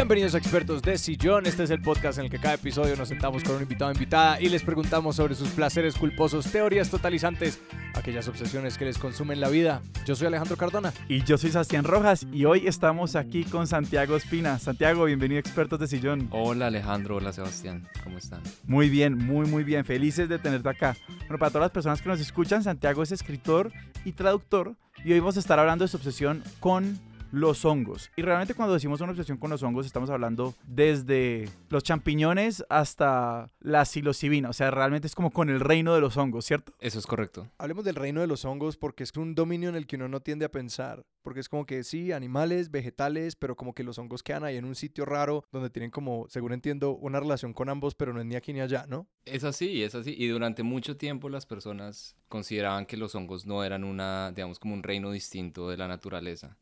Bienvenidos a Expertos de Sillón. Este es el podcast en el que cada episodio nos sentamos con un invitado o invitada y les preguntamos sobre sus placeres culposos, teorías totalizantes, aquellas obsesiones que les consumen la vida. Yo soy Alejandro Cardona. Y yo soy Sebastián Rojas y hoy estamos aquí con Santiago Espina. Santiago, bienvenido a Expertos de Sillón. Hola Alejandro, hola Sebastián, ¿cómo están? Muy bien, muy muy bien, felices de tenerte acá. Bueno, para todas las personas que nos escuchan, Santiago es escritor y traductor y hoy vamos a estar hablando de su obsesión con los hongos. Y realmente cuando decimos una obsesión con los hongos estamos hablando desde los champiñones hasta la psilocibina. O sea, realmente es como con el reino de los hongos, ¿cierto? Eso es correcto. Hablemos del reino de los hongos porque es un dominio en el que uno no tiende a pensar. Porque es como que sí, animales, vegetales, pero como que los hongos quedan ahí en un sitio raro donde tienen como, según entiendo, una relación con ambos, pero no es ni aquí ni allá, ¿no? Es así, es así. Y durante mucho tiempo las personas consideraban que los hongos no eran una, digamos, como un reino distinto de la naturaleza.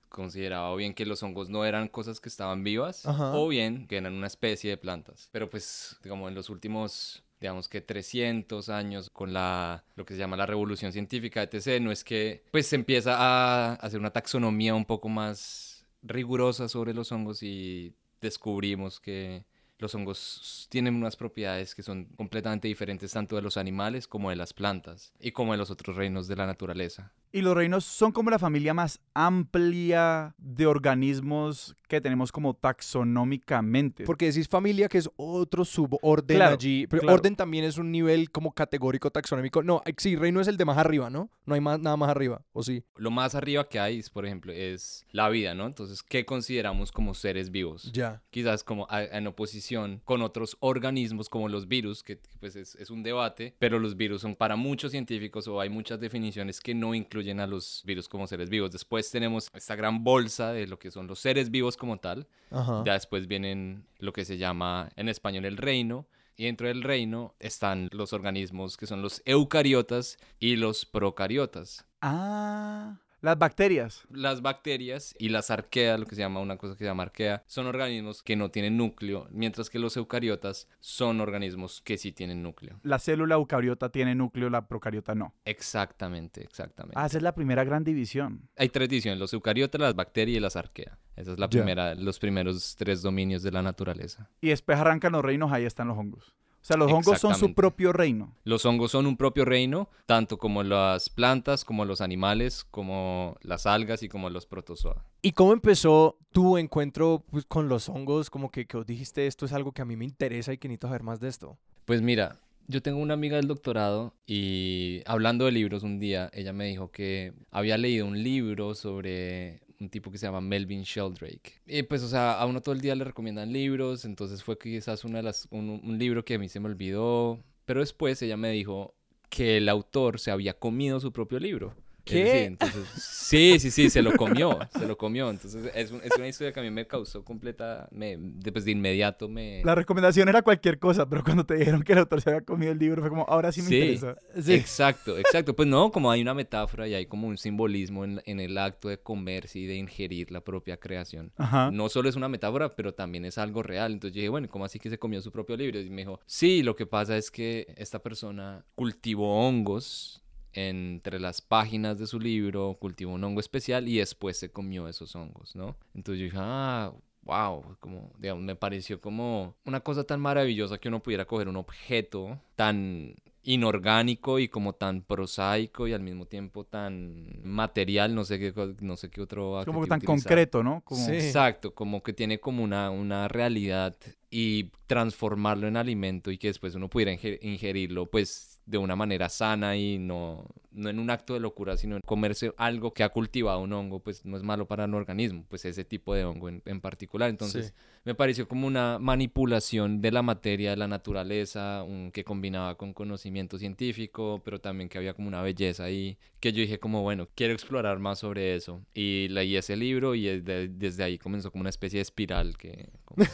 Consideraba o bien que los hongos no eran cosas que estaban vivas Ajá. o bien que eran una especie de plantas. Pero pues, digamos, en los últimos digamos que 300 años con la lo que se llama la revolución científica etc no es que pues se empieza a hacer una taxonomía un poco más rigurosa sobre los hongos y descubrimos que los hongos tienen unas propiedades que son completamente diferentes tanto de los animales como de las plantas y como de los otros reinos de la naturaleza. Y los reinos son como la familia más amplia de organismos que tenemos como taxonómicamente. Porque decís familia, que es otro suborden Claro, allí. Pero claro. orden también es un nivel como categórico taxonómico. No, eh, sí, reino es el de más arriba, ¿no? No hay más, nada más arriba, ¿o sí? Lo más arriba que hay, por ejemplo, es la vida, ¿no? Entonces, ¿qué consideramos como seres vivos? Ya. quizás como a- en oposición con otros organismos como los virus, que que, pues es, es un debate, pero los virus son para muchos científicos o hay muchas definiciones que no incluyen a los virus como seres vivos. Después tenemos esta gran bolsa de lo que son los seres vivos como tal. Ajá. Ya después vienen lo que se llama en español el reino. Y dentro del reino están los organismos que son los eucariotas y los procariotas. Ah, las bacterias. Las bacterias y las arqueas, lo que se llama una cosa que se llama arquea, son organismos que no tienen núcleo, mientras que los eucariotas son organismos que sí tienen núcleo. La célula eucariota tiene núcleo, la procariota no. Exactamente, exactamente. Ah, esa es la primera gran división. Hay tres divisiones, los eucariotas, las bacterias y las arqueas. Esa es la primera, los primeros tres dominios de la naturaleza. Y después arrancan los reinos, ahí están los hongos. O sea, los hongos son su propio reino. Los hongos son un propio reino, tanto como las plantas, como los animales, como las algas y como los protozoa. ¿Y cómo empezó tu encuentro pues, con los hongos? Como que, que os dijiste, esto es algo que a mí me interesa y que necesito saber más de esto. Pues mira, yo tengo una amiga del doctorado y hablando de libros un día, ella me dijo que había leído un libro sobre un tipo que se llama Melvin Sheldrake. Y pues, o sea, a uno todo el día le recomiendan libros, entonces fue quizás una de las, un, un libro que a mí se me olvidó, pero después ella me dijo que el autor se había comido su propio libro. Es ¿Qué? decir, entonces, sí, sí, sí, se lo comió, se lo comió. Entonces es, un- es una historia que a mí me causó completa, me, de, pues, de inmediato me... La recomendación era cualquier cosa, pero cuando te dijeron que el autor se había comido el libro, fue como, ahora sí me Sí. interesa. Exacto, exacto. Pues no, como hay una metáfora y hay como un simbolismo en, en el acto de comerse y de ingerir la propia creación. Ajá. No solo es una metáfora, pero también es algo real. Entonces yo dije, bueno, ¿cómo así que se comió su propio libro? Y me dijo, sí, lo que pasa es que esta persona cultivó hongos entre las páginas de su libro, cultivó un hongo especial y después se comió esos hongos, ¿no? Entonces yo dije, ah, wow, como, digamos, me pareció como una cosa tan maravillosa que uno pudiera coger un objeto tan inorgánico y como tan prosaico y al mismo tiempo tan material, no sé qué, no sé qué otro Como que tan utilizar. concreto, ¿no? Como... Sí. Exacto, como que tiene como una, una realidad y transformarlo en alimento y que después uno pudiera inge- ingerirlo pues de una manera sana y no, no en un acto de locura, sino en comerse algo que ha cultivado un hongo, pues no es malo para el organismo, pues ese tipo de hongo en, en particular. Entonces Sí. me pareció como una manipulación de la materia, de la naturaleza, un- que combinaba con conocimiento científico, pero también que había como una belleza ahí, que yo dije como, bueno, quiero explorar más sobre eso. Y leí ese libro y desde, desde ahí comenzó como una especie de espiral que... como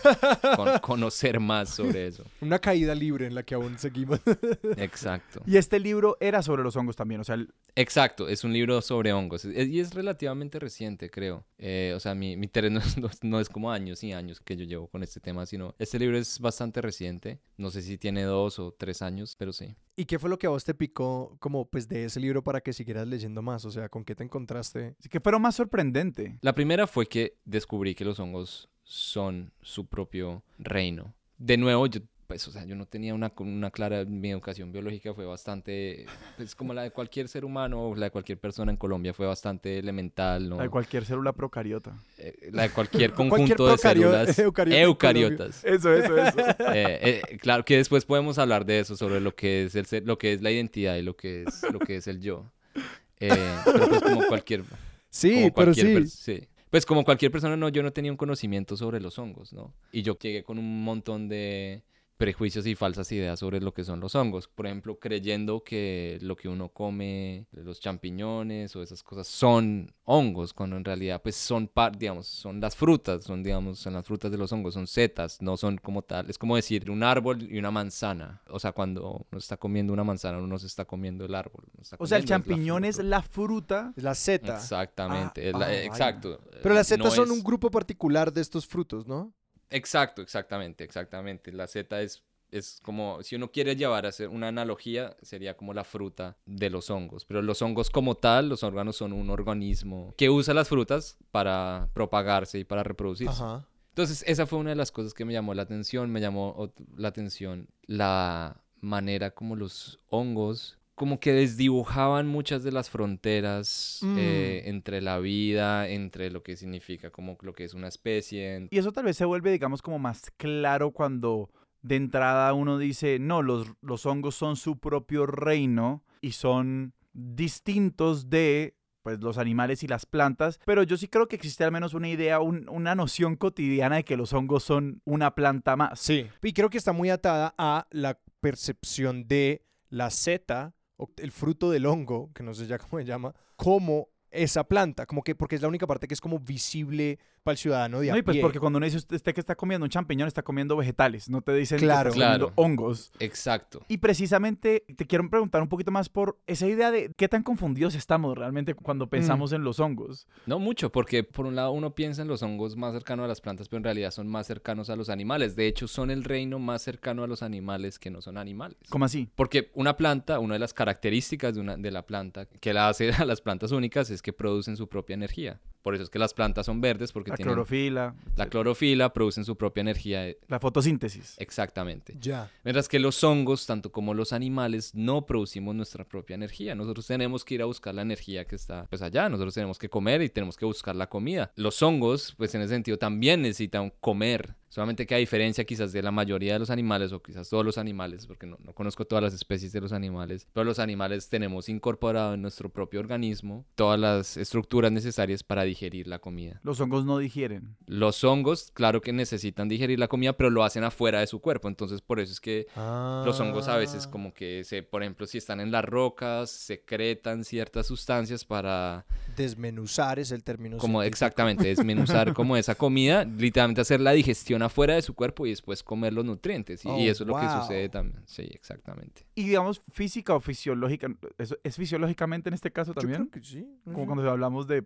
con- conocer más sobre eso. Una caída libre en la que aún seguimos. Exacto. Y este libro era sobre los hongos también, o sea, el- Exacto, es un libro sobre hongos. Es- y es relativamente reciente, creo. Eh, o sea, mi, mi interés no es, no es- no es como años y años que yo llevo con este tema, sino este libro es bastante reciente. No sé si tiene dos o tres años, pero sí. ¿Y qué fue lo que a vos te picó como pues de ese libro para que siguieras leyendo más? O sea, ¿con qué te encontraste? que fue lo más sorprendente. La primera fue que descubrí que los hongos son su propio reino. De nuevo, yo pues, o sea, yo no tenía una, una clara, mi educación biológica fue bastante, pues como la de cualquier ser humano o la de cualquier persona en Colombia fue bastante elemental, ¿no? La de cualquier célula procariota. Eh, la de cualquier conjunto de células eucariotas. Eso, eso, eso. Eh, eh, claro que después podemos hablar de eso, sobre lo que es, el, lo que es la identidad y lo que es, lo que es el yo. pero pues como cualquier... Sí, pero sí. sí. Pues como cualquier persona, no, yo no tenía un conocimiento sobre los hongos, ¿no? Y yo llegué con un montón de prejuicios y falsas ideas sobre lo que son los hongos. Por ejemplo, creyendo que lo que uno come, los champiñones o esas cosas son hongos, cuando en realidad pues son, digamos, son las frutas, son, digamos, son las frutas de los hongos, son setas, no son como tal. Es como decir un árbol y una manzana. O sea, cuando uno está comiendo una manzana, uno se está comiendo el árbol. O sea, el champiñón es la fruta. Es la seta. Exactamente, ah, ah, exacto. Pero las setas son un grupo particular de estos frutos, ¿no? Exacto, exactamente, exactamente. La seta es, es como, si uno quiere llevar a hacer una analogía, sería como la fruta de los hongos. Pero los hongos como tal, los órganos son un organismo que usa las frutas para propagarse y para reproducirse. Entonces, esa fue una de las cosas que me llamó la atención. Me llamó la atención la manera como los hongos como que desdibujaban muchas de las fronteras mm. eh, entre la vida, entre lo que significa como lo que es una especie. Y eso tal vez se vuelve, digamos, como más claro cuando de entrada uno dice, no, los, los hongos son su propio reino y son distintos de pues los animales y las plantas, pero yo sí creo que existe al menos una idea, una noción cotidiana de que los hongos son una planta más. Sí, y creo que está muy atada a la percepción de la seta el fruto del hongo, que no sé ya cómo se llama, como esa planta, como que porque es la única parte que es como visible para el ciudadano de a No, y pues porque cuando uno dice usted que está comiendo un champiñón, está comiendo vegetales, no te dicen claro, que está comiendo hongos. Exacto. Y precisamente te quiero preguntar un poquito más por esa idea de qué tan confundidos estamos realmente cuando pensamos mm. en los hongos. No mucho, porque por un lado uno piensa en los hongos más cercanos a las plantas, pero en realidad son más cercanos a los animales. De hecho, son el reino más cercano a los animales que no son animales. ¿Cómo así? Porque una planta, una de las características de, una, de la planta que la hace a las plantas únicas es que producen su propia energía. Por eso es que las plantas son verdes porque la tienen clorofila. La clorofila producen su propia energía. La fotosíntesis. Exactamente. Ya. Mientras que los hongos, tanto como los animales, no producimos nuestra propia energía. Nosotros tenemos que ir a buscar la energía que está pues allá. Nosotros tenemos que comer y tenemos que buscar la comida. Los hongos, pues en ese sentido, también necesitan comer Solamente que a diferencia quizás de la mayoría de los animales, o quizás todos los animales, porque no, conozco todas las especies de los animales, pero los animales tenemos incorporado en nuestro propio organismo todas las estructuras necesarias para digerir la comida. Los hongos no digieren. Los hongos, claro que necesitan digerir la comida, pero lo hacen afuera de su cuerpo. Entonces, por eso es que los hongos a veces como que se, por ejemplo, si están en las rocas, secretan ciertas sustancias para... Desmenuzar es el término. Como exactamente, desmenuzar como esa comida, literalmente hacer la digestión afuera de su cuerpo y después comer los nutrientes. Y, oh, eso es lo que sucede también. Sí, exactamente. Y digamos, física o fisiológica, ¿es, es fisiológicamente en este caso también? que sí. Como cuando hablamos de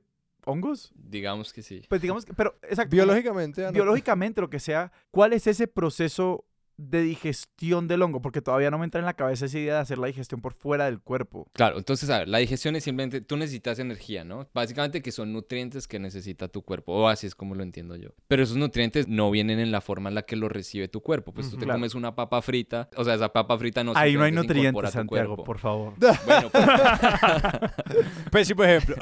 hongos. Digamos que sí. Pues digamos que, pero exacto. Biológicamente. Biológicamente, lo que sea, ¿cuál es ese proceso de digestión del hongo, porque todavía no me entra en la cabeza esa idea de hacer la digestión por fuera del cuerpo. Claro, entonces, a ver, la digestión es simplemente, tú necesitas energía, ¿no? Básicamente que son nutrientes que necesita tu cuerpo, o así es como lo entiendo yo. Pero esos nutrientes no vienen en la forma en la que lo recibe tu cuerpo, pues tú te comes una papa frita, o sea, esa papa frita no Ahí no hay nutrientes, Santiago, por favor. Bueno, pues... Pésimo ejemplo.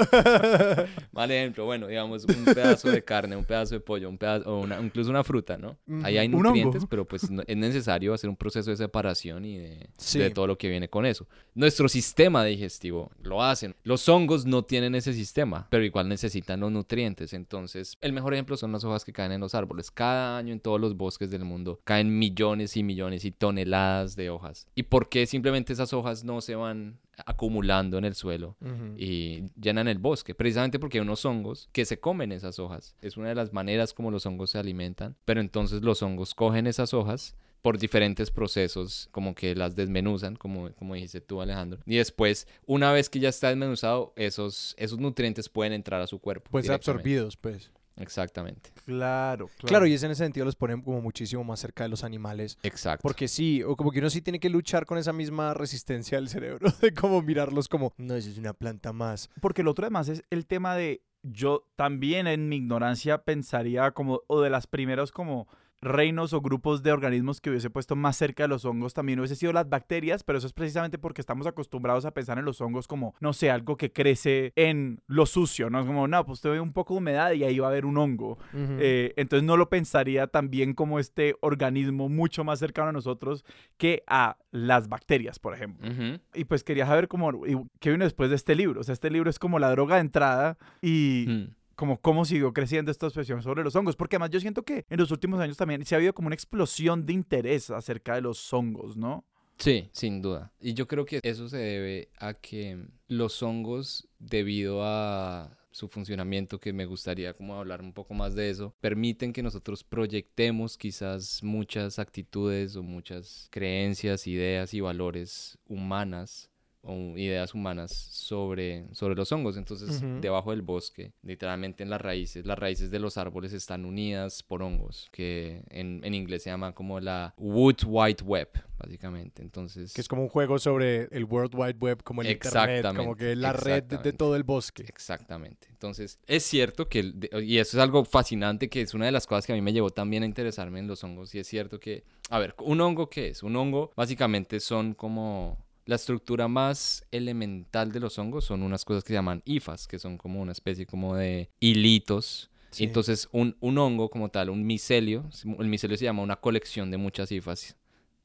Mal ejemplo, bueno, digamos, un pedazo de carne, un pedazo de pollo, un pedazo, o incluso una fruta, ¿no? Ahí hay nutrientes, pero pues no, es necesario hacer un proceso de separación y de, todo lo que viene con eso. Nuestro sistema digestivo lo hacen. Los hongos no tienen ese sistema, pero igual necesitan los nutrientes. Entonces, el mejor ejemplo son las hojas que caen en los árboles. Cada año en todos los bosques del mundo caen millones y millones y toneladas de hojas. ¿Y por qué simplemente esas hojas no se van acumulando en el suelo y llenan el bosque, precisamente porque hay unos hongos que se comen esas hojas. Es una de las maneras como los hongos se alimentan, pero entonces los hongos cogen esas hojas por diferentes procesos, como que las desmenuzan, como, como dijiste tú, Alejandro. Y después, una vez que ya está desmenuzado, esos, esos nutrientes pueden entrar a su cuerpo. Pues absorbidos, pues. Exactamente. Claro, claro. Claro, y en ese sentido los ponen como muchísimo más cerca de los animales. Exacto. Porque sí, o como que uno sí tiene que luchar con esa misma resistencia del cerebro, de como mirarlos como, no, eso es una planta más. Porque el otro además es el tema de yo también en mi ignorancia pensaría como, o de las primeras como reinos o grupos de organismos que hubiese puesto más cerca de los hongos también hubiese sido las bacterias, pero eso es precisamente porque estamos acostumbrados a pensar en los hongos como, no sé, algo que crece en lo sucio, ¿no? Es como, no, pues ve un poco de humedad y ahí va a haber un hongo. Eh, entonces no lo pensaría también como este organismo mucho más cercano a nosotros que a las bacterias, por ejemplo. Y pues quería saber cómo, qué vino después de este libro. O sea, este libro es como la droga de entrada y Mm. Como cómo siguió creciendo esta obsesión sobre los hongos. Porque además yo siento que en los últimos años también se ha habido como una explosión de interés acerca de los hongos, ¿no? Sí, sin duda. Y yo creo que eso se debe a que los hongos, debido a su funcionamiento, que me gustaría como hablar un poco más de eso, permiten que nosotros proyectemos quizás muchas actitudes o muchas creencias, ideas y valores humanas o ideas humanas sobre, sobre los hongos. Entonces, Ujú. debajo del bosque, literalmente en las raíces, las raíces de los árboles están unidas por hongos, que en, en inglés se llama como la Wood Wide Web, básicamente. Entonces, Que es como un juego sobre el World Wide Web, como el Internet, como que la red de- de todo el bosque. Exactamente. Entonces, es cierto que, y eso es algo fascinante, que es una de las cosas que a mí me llevó también a interesarme en los hongos, y es cierto que, a ver, ¿un hongo qué es? Un hongo básicamente son como... La estructura más elemental de los hongos son unas cosas que se llaman hifas, que son como una especie como de hilitos. Sí. Entonces, un, un hongo como tal, un micelio, el micelio se llama una colección de muchas hifas.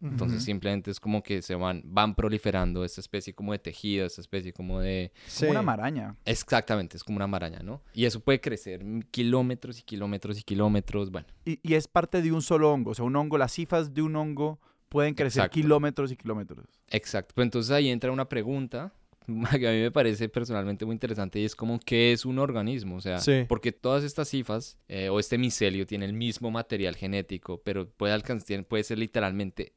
Entonces simplemente es como que se van, van proliferando esta especie como de tejido, esta especie como de... Sí. Como una maraña. Exactamente, es como una maraña, ¿no? Y eso puede crecer kilómetros y kilómetros y kilómetros, bueno. Y, y es parte de un solo hongo. O sea, un hongo, las cifas de un hongo pueden crecer Exacto. kilómetros y kilómetros. Exacto, pues entonces ahí entra una pregunta que a mí me parece personalmente muy interesante y es como qué es un organismo, o sea, Sí. porque todas estas cifas eh, o este micelio tiene el mismo material genético, pero puede alcanzar, puede ser literalmente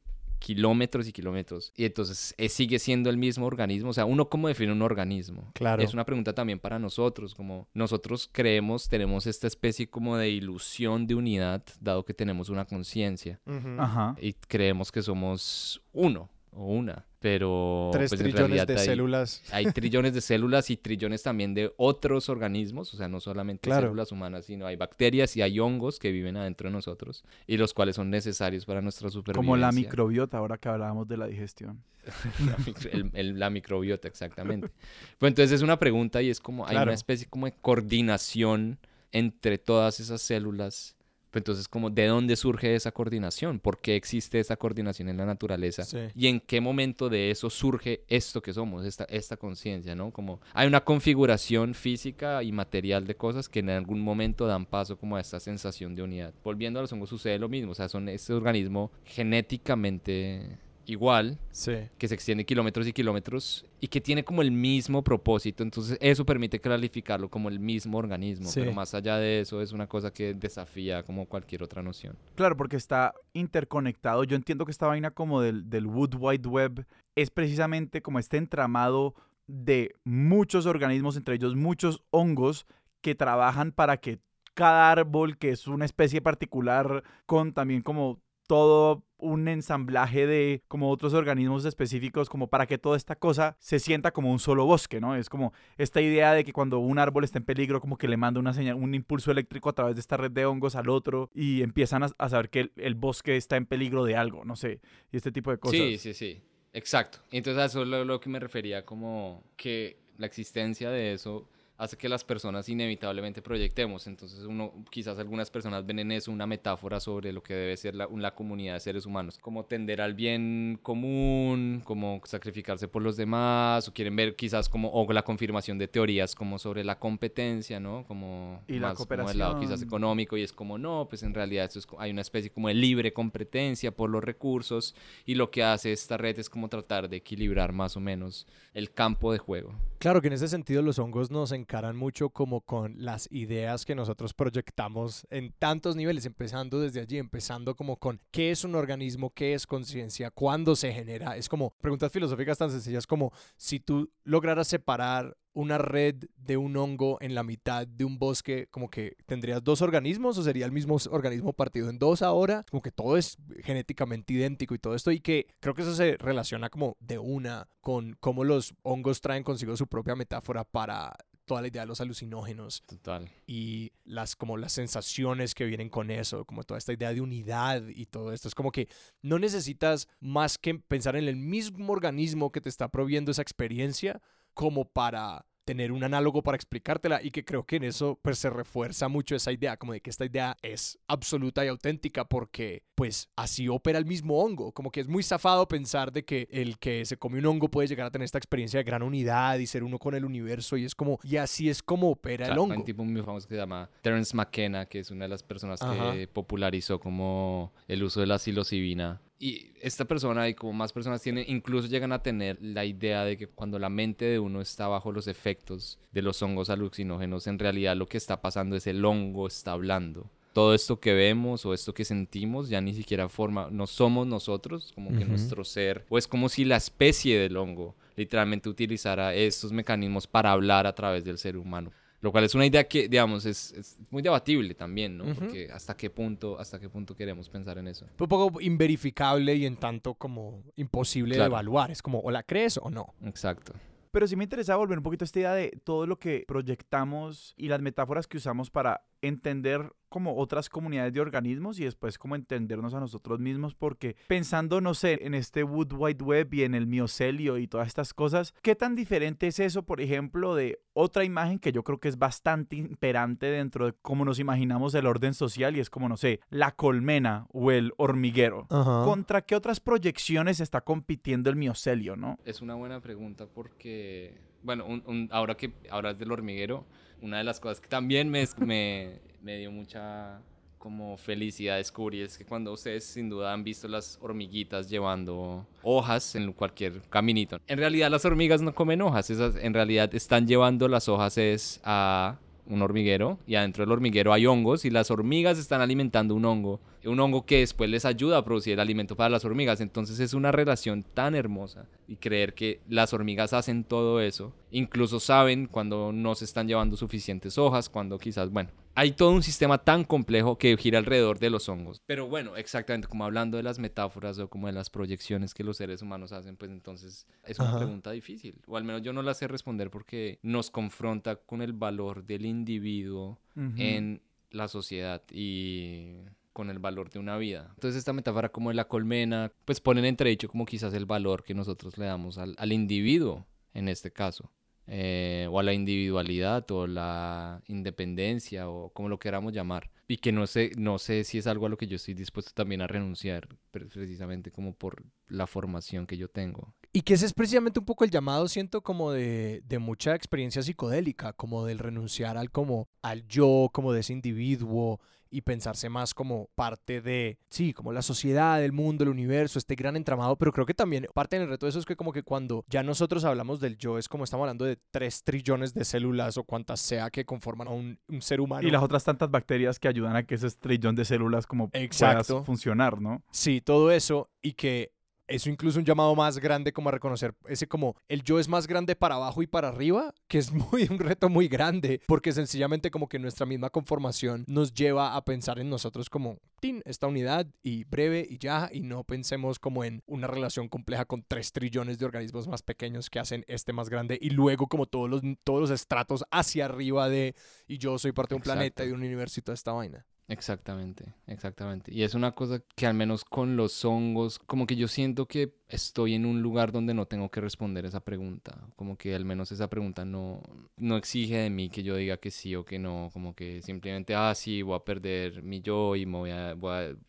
kilómetros y kilómetros y entonces eh, sigue siendo el mismo organismo, o sea, uno cómo define un organismo. Claro. Es una pregunta también para nosotros, como nosotros creemos, tenemos esta especie como de ilusión de unidad, dado que tenemos una conciencia. Ajá. y creemos que somos uno o una, pero Tres pues, en trillones realidad de hay, células. hay trillones de células y trillones también de otros organismos, o sea, no solamente Claro. células humanas, sino hay bacterias y hay hongos que viven adentro de nosotros y los cuales son necesarios para nuestra supervivencia. Como la microbiota, ahora que hablábamos de la digestión. La micro- el- el- la microbiota, exactamente. Pues entonces es una pregunta y es como, hay Claro. una especie como de coordinación entre todas esas células. Entonces, como, ¿de dónde surge esa coordinación? ¿Por qué existe esa coordinación en la naturaleza? Sí. ¿Y en qué momento de eso surge esto que somos, esta, esta conciencia, ¿no? Como hay una configuración física y material de cosas que en algún momento dan paso como a esta sensación de unidad. Volviendo a los hongos sucede lo mismo, o sea, son este organismo genéticamente igual, Sí. que se extiende kilómetros y kilómetros y que tiene como el mismo propósito. Entonces eso permite clarificarlo como el mismo organismo. Sí. Pero más allá de eso es una cosa que desafía como cualquier otra noción. Claro, porque está interconectado. Yo entiendo que esta vaina como del, del Wood Wide Web es precisamente como este entramado de muchos organismos, entre ellos muchos hongos, que trabajan para que cada árbol, que es una especie particular, con también como todo un ensamblaje de como otros organismos específicos como para que toda esta cosa se sienta como un solo bosque, ¿no? Es como esta idea de que cuando un árbol está en peligro como que le manda una señal, un impulso eléctrico a través de esta red de hongos al otro y empiezan a, saber que el, bosque está en peligro de algo, no sé, y este tipo de cosas. Sí, sí, sí. Exacto. Entonces a eso es lo que me refería como que la existencia de eso hace que las personas inevitablemente proyectemos. Entonces uno, quizás algunas personas ven en eso una metáfora sobre lo que debe ser la, la comunidad de seres humanos, como tender al bien común, como sacrificarse por los demás, o quieren ver quizás como, o la confirmación de teorías como sobre la competencia, ¿no? Como Y la más como el lado quizás cooperación. económico y es como, no, pues en realidad esto es hay una especie como de libre competencia por los recursos y lo que hace esta red es como tratar de equilibrar más o menos el campo de juego. Claro que en ese sentido los hongos nos encaran mucho como con las ideas que nosotros proyectamos en tantos niveles, empezando desde allí, empezando como con qué es un organismo, qué es conciencia, cuándo se genera. Es como preguntas filosóficas tan sencillas como si tú lograras separar una red de un hongo en la mitad de un bosque, como que tendrías dos organismos o sería el mismo organismo partido en dos ahora, como que todo es genéticamente idéntico y todo esto y que creo que eso se relaciona como de una con cómo los hongos traen consigo su propia metáfora para toda la idea de los alucinógenos Total. y las como las sensaciones que vienen con eso, como toda esta idea de unidad y todo esto. Es como que no necesitas más que pensar en el mismo organismo que te está proviendo esa experiencia como para tener un análogo para explicártela y que creo que en eso pues se refuerza mucho esa idea, como de que esta idea es absoluta y auténtica porque pues así opera el mismo hongo, como que es muy zafado pensar de que el que se come un hongo puede llegar a tener esta experiencia de gran unidad y ser uno con el universo y es como, y así es como opera el hongo. Hay un tipo muy famoso que se llama Terence McKenna, que es una de las personas Ajá. que popularizó como el uso de la psilocibina. Y esta persona y como más personas tienen, incluso llegan a tener la idea de que cuando la mente de uno está bajo los efectos de los hongos alucinógenos, en realidad lo que está pasando es el hongo está hablando. Todo esto que vemos o esto que sentimos ya ni siquiera forma, no somos nosotros, como que nuestro ser, o es como si la especie del hongo literalmente utilizara estos mecanismos para hablar a través del ser humano. Lo cual es una idea que, digamos, es, es muy debatible también, ¿no? Porque hasta qué punto, hasta qué punto queremos pensar en eso. un poco inverificable y en tanto como imposible Claro. de evaluar. Es como o la crees o no. Exacto. Pero sí me interesaba volver un poquito a esta idea de todo lo que proyectamos y las metáforas que usamos para entender como otras comunidades de organismos y después como entendernos a nosotros mismos porque pensando, no sé, en este Wood Wide Web y en el miocelio y todas estas cosas, ¿qué tan diferente es eso, por ejemplo, de otra imagen que yo creo que es bastante imperante dentro de cómo nos imaginamos el orden social y es como, no sé, la colmena o el hormiguero? ¿Contra qué otras proyecciones está compitiendo el miocelio, no? Es una buena pregunta porque, bueno, un- un- ahora que hablas del hormiguero, una de las cosas que también me, me, me dio mucha como felicidad descubrir es que cuando ustedes sin duda han visto las hormiguitas llevando hojas en cualquier caminito. En realidad las hormigas no comen hojas, esas en realidad están llevando las hojas es a un hormiguero y adentro del hormiguero hay hongos y las hormigas están alimentando un hongo, un hongo que después les ayuda a producir el alimento para las hormigas. Entonces es una relación tan hermosa y creer que las hormigas hacen todo eso, incluso saben cuando no se están llevando suficientes hojas, cuando quizás, bueno, hay todo un sistema tan complejo que gira alrededor de los hongos. Pero bueno, exactamente como hablando de las metáforas o como de las proyecciones que los seres humanos hacen, pues entonces es una Ajá. pregunta difícil. O al menos yo no la sé responder porque nos confronta con el valor del individuo en la sociedad y con el valor de una vida. Entonces esta metáfora como de la colmena, pues ponen entredicho como quizás el valor que nosotros le damos al, al individuo en este caso. Eh, o a la individualidad o la independencia o como lo queramos llamar. Y que no sé no sé si es algo a lo que yo estoy dispuesto también a renunciar pre- precisamente como por la formación que yo tengo. Y que ese es precisamente un poco el llamado, siento, como de, de mucha experiencia psicodélica, como del renunciar al como al yo, como de ese individuo y pensarse más como parte de, sí, como la sociedad, el mundo, el universo, este gran entramado, pero creo que también parte del reto de eso es que como que cuando ya nosotros hablamos del yo, es como estamos hablando de tres trillones de células o cuantas sea que conforman a un, un ser humano. Y las otras tantas bacterias que ayudan a que ese trillón de células como Exacto. puedas funcionar, ¿no? Sí, todo eso y que eso incluso un llamado más grande como a reconocer ese como el yo es más grande para abajo y para arriba, que es muy un reto muy grande, porque sencillamente como que nuestra misma conformación nos lleva a pensar en nosotros como tin, esta unidad y breve y ya y no pensemos como en una relación compleja con tres trillones de organismos más pequeños que hacen este más grande y luego como todos los todos los estratos hacia arriba de y yo soy parte de un planeta y de un universo y toda esta vaina. Exactamente, exactamente. Y es una cosa que al menos con los hongos, como que yo siento que estoy en un lugar donde no tengo que responder esa pregunta. Como que al menos esa pregunta no, no exige de mí que yo diga que sí o que no. Como que simplemente, ah, sí, voy a perder mi yo y me voy a,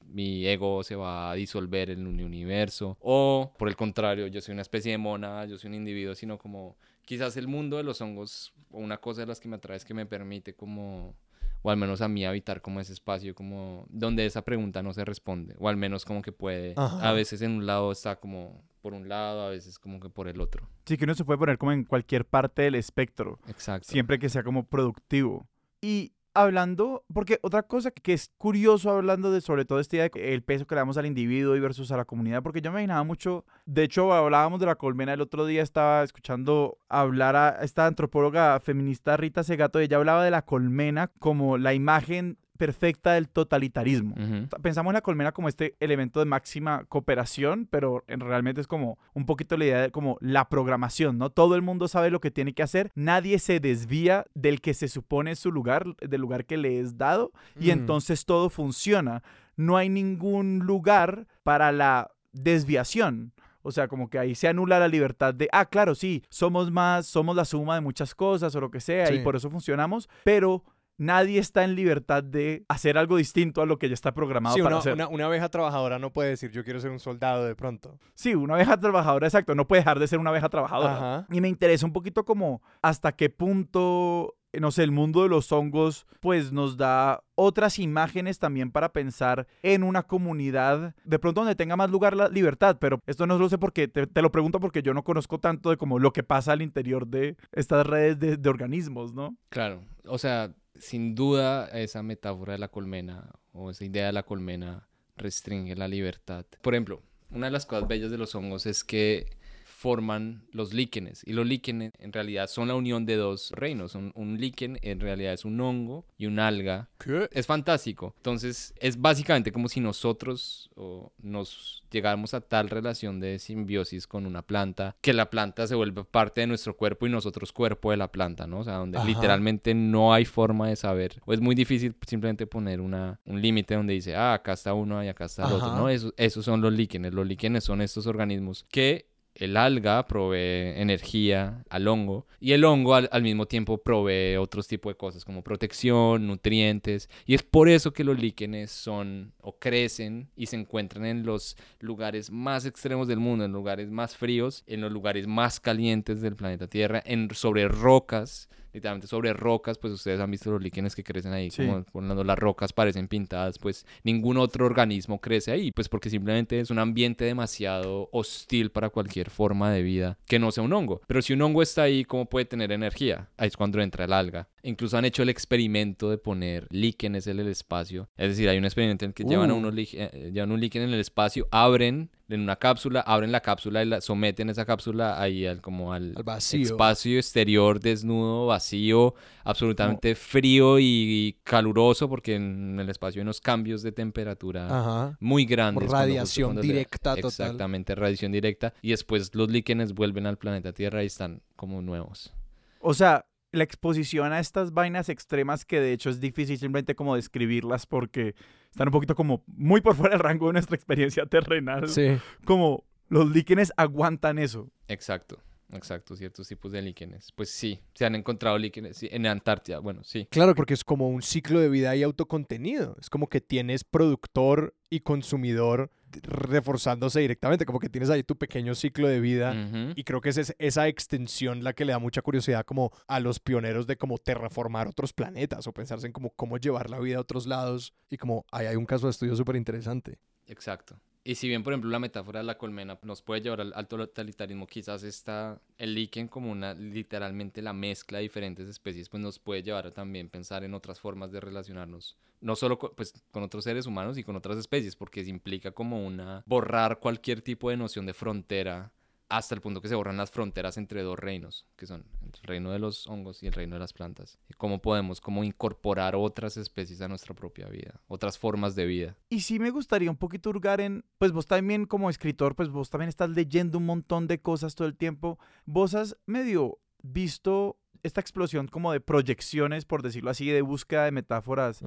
mi ego se va a disolver en un universo. O por el contrario, yo soy una especie de mona, yo soy un individuo, sino como quizás el mundo de los hongos, o una cosa de las que me atrae es que me permite como o al menos a mí habitar como ese espacio como donde esa pregunta no se responde o al menos como que puede Ajá. a veces en un lado está como por un lado a veces como que por el otro Sí que uno se puede poner como en cualquier parte del espectro, exacto siempre que sea como productivo. Y hablando, porque otra cosa que es curioso hablando de sobre todo esta idea de el peso que le damos al individuo y versus a la comunidad, porque yo me imaginaba mucho, de hecho hablábamos de la colmena el otro día, estaba escuchando hablar a esta antropóloga feminista Rita Segato, y ella hablaba de la colmena como la imagen perfecta del totalitarismo. Pensamos en la colmena como este elemento de máxima cooperación, pero en realmente es como un poquito la idea de como la programación, ¿no? Todo el mundo sabe lo que tiene que hacer, nadie se desvía del que se supone es su lugar, del lugar que le es dado, y Mm. entonces todo funciona. No hay ningún lugar para la desviación. O sea, como que ahí se anula la libertad de, ah, claro, sí, somos más, somos la suma de muchas cosas o lo que sea, y por eso funcionamos, pero nadie está en libertad de hacer algo distinto a lo que ya está programado Sí, para una, hacer. una, una abeja trabajadora no puede decir yo quiero ser un soldado de pronto. Sí, una abeja trabajadora, exacto, no puede dejar de ser una abeja trabajadora. Ajá. Y me interesa un poquito como hasta qué punto, no sé, el mundo de los hongos, pues nos da otras imágenes también para pensar en una comunidad, de pronto donde tenga más lugar la libertad, pero esto no lo sé porque, te, te lo pregunto porque yo no conozco tanto de como lo que pasa al interior de estas redes de, de organismos, ¿no? Claro, o sea, sin duda esa metáfora de la colmena o esa idea de la colmena restringe la libertad. Por ejemplo, una de las cosas bellas de los hongos es que forman los líquenes y los líquenes en realidad son la unión de dos reinos. Un, un líquen en realidad es un hongo y un alga ¿Qué? es fantástico. Entonces, es básicamente como si nosotros o nos llegáramos a tal relación de simbiosis con una planta que la planta se vuelve parte de nuestro cuerpo y nosotros cuerpo de la planta, ¿no? O sea, donde Ajá. literalmente no hay forma de saber. O es muy difícil simplemente poner una, un límite donde dice, ah, acá está uno y acá está el otro. ¿no? Eso- esos son los líquenes. Los líquenes son estos organismos que el alga provee energía al hongo y el hongo al, al mismo tiempo provee otros tipos de cosas como protección, nutrientes y es por eso que los líquenes son o crecen y se encuentran en los lugares más extremos del mundo, en lugares más fríos, en los lugares más calientes del planeta Tierra, en sobre rocas literalmente sobre rocas, pues ustedes han visto los líquenes que crecen ahí, Sí. como cuando las rocas parecen pintadas, pues ningún otro organismo crece ahí, pues porque simplemente es un ambiente demasiado hostil para cualquier forma de vida que no sea un hongo. Pero si un hongo está ahí, ¿cómo puede tener energía? Ahí es cuando entra el alga. Incluso han hecho el experimento de poner líquenes en el espacio. Es decir, hay un experimento en el que llevan, a Uh. unos eh, llevan un líquen en el espacio, abren en una cápsula, abren la cápsula y la someten esa cápsula ahí al, como al, Al vacío. espacio exterior desnudo, vacío, absolutamente frío y caluroso porque en el espacio hay unos cambios de temperatura Ajá. muy grandes. justo radiación cuando le- directa total. Exactamente, radiación directa. Y después los líquenes vuelven al planeta Tierra y están como nuevos. O sea, la exposición a estas vainas extremas que de hecho es difícil simplemente como describirlas porque están un poquito como muy por fuera del rango de nuestra experiencia terrenal. Sí. Como los líquenes aguantan eso. Exacto, exacto, ciertos tipos de líquenes. Pues sí, se han encontrado líquenes sí, en Antártida. Bueno, sí. Claro, porque es como un ciclo de vida y autocontenido. Es como que tienes productor y consumidor reforzándose directamente, como que tienes ahí tu pequeño ciclo de vida. Y creo que es es- esa extensión la que le da mucha curiosidad como a los pioneros de cómo terraformar otros planetas o pensarse en como cómo llevar la vida a otros lados. Y como ahí hay un caso de estudio súper interesante. Exacto. Y si bien, por ejemplo, la metáfora de la colmena nos puede llevar al, al totalitarismo, quizás está el líquen como una, literalmente la mezcla de diferentes especies, pues nos puede llevar a también pensar en otras formas de relacionarnos, no solo co- pues, con otros seres humanos y con otras especies, porque implica como una borrar cualquier tipo de noción de frontera hasta el punto que se borran las fronteras entre dos reinos, que son el reino de los hongos y el reino de las plantas. Y cómo podemos como incorporar otras especies a nuestra propia vida, otras formas de vida. Y sí me gustaría un poquito hurgar en, pues vos también como escritor, pues vos también estás leyendo un montón de cosas todo el tiempo. Vos has medio visto esta explosión como de proyecciones, por decirlo así, de búsqueda de metáforas.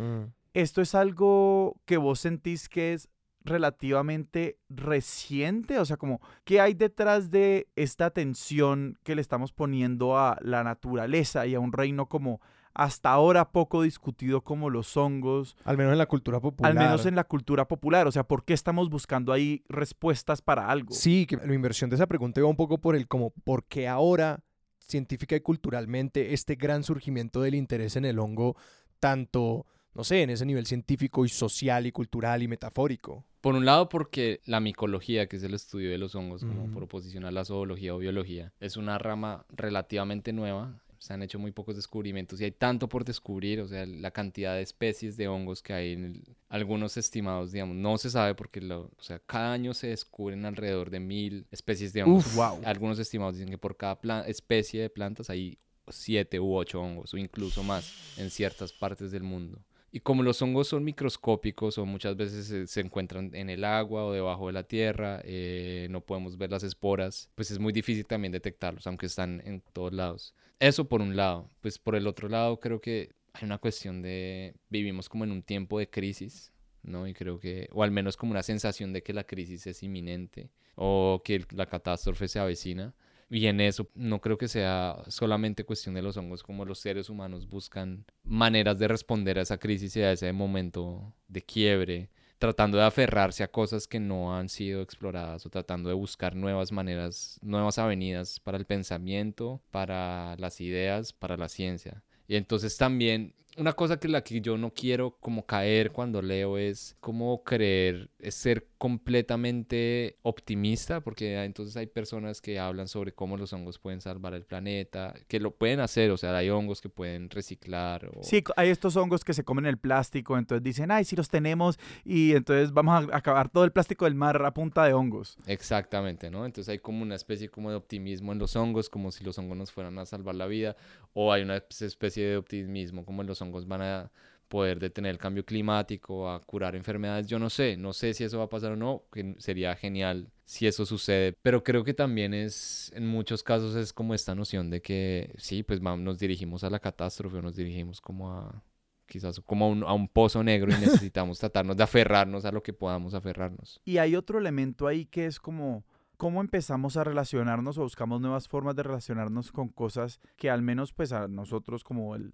¿Esto es algo que vos sentís que es relativamente reciente? O sea, como, ¿qué hay detrás de esta atención que le estamos poniendo a la naturaleza y a un reino como hasta ahora poco discutido como los hongos? Al menos en la cultura popular. Al menos en la cultura popular. O sea, ¿por qué estamos buscando ahí respuestas para algo? Sí, que mi inversión de esa pregunta iba un poco por el como, ¿por qué ahora, científica y culturalmente, este gran surgimiento del interés en el hongo, tanto, no sé, en ese nivel científico y social y cultural y metafórico? Por un lado, porque la micología, que es el estudio de los hongos, como por oposición a la zoología o biología, es una rama relativamente nueva. Se han hecho muy pocos descubrimientos y hay tanto por descubrir, o sea, la cantidad de especies de hongos que hay en el- algunos estimados, digamos, no se sabe porque, lo, o sea, cada año se descubren alrededor de mil especies de hongos. Uf. Wow. Algunos estimados dicen que por cada especie de plantas hay siete u ocho hongos o incluso más en ciertas partes del mundo. Y como los hongos son microscópicos o muchas veces se, se encuentran en el agua o debajo de la tierra, eh, no podemos ver las esporas, pues es muy difícil también detectarlos, aunque están en todos lados. Eso por un lado. Pues por el otro lado creo que hay una cuestión de vivimos como en un tiempo de crisis, ¿no? Y creo que, o al menos como una sensación de que la crisis es inminente o que la catástrofe se avecina. Y en eso no creo que sea solamente cuestión de los hongos, como los seres humanos buscan maneras de responder a esa crisis y a ese momento de quiebre, tratando de aferrarse a cosas que no han sido exploradas o tratando de buscar nuevas maneras, nuevas avenidas para el pensamiento, para las ideas, para la ciencia. Y entonces también una cosa que la que yo no quiero como caer cuando leo es como creer, es ser completamente optimista, porque entonces hay personas que hablan sobre cómo los hongos pueden salvar el planeta, que lo pueden hacer, o sea, hay hongos que pueden reciclar. O... Sí, hay estos hongos que se comen el plástico, entonces dicen, ay, si los tenemos y entonces vamos a acabar todo el plástico del mar a punta de hongos. Exactamente, ¿no? Entonces hay como una especie como de optimismo en los hongos, como si los hongos nos fueran a salvar la vida, o hay una especie de optimismo como los hongos van a poder detener el cambio climático, a curar enfermedades, yo no sé, no sé si eso va a pasar o no, que sería genial si eso sucede, pero creo que también es, en muchos casos es como esta noción de que sí, pues nos dirigimos a la catástrofe o nos dirigimos como a quizás como a un, a un pozo negro y necesitamos tratarnos de aferrarnos a lo que podamos aferrarnos. Y hay otro elemento ahí que es como cómo empezamos a relacionarnos o buscamos nuevas formas de relacionarnos con cosas que al menos pues a nosotros como el,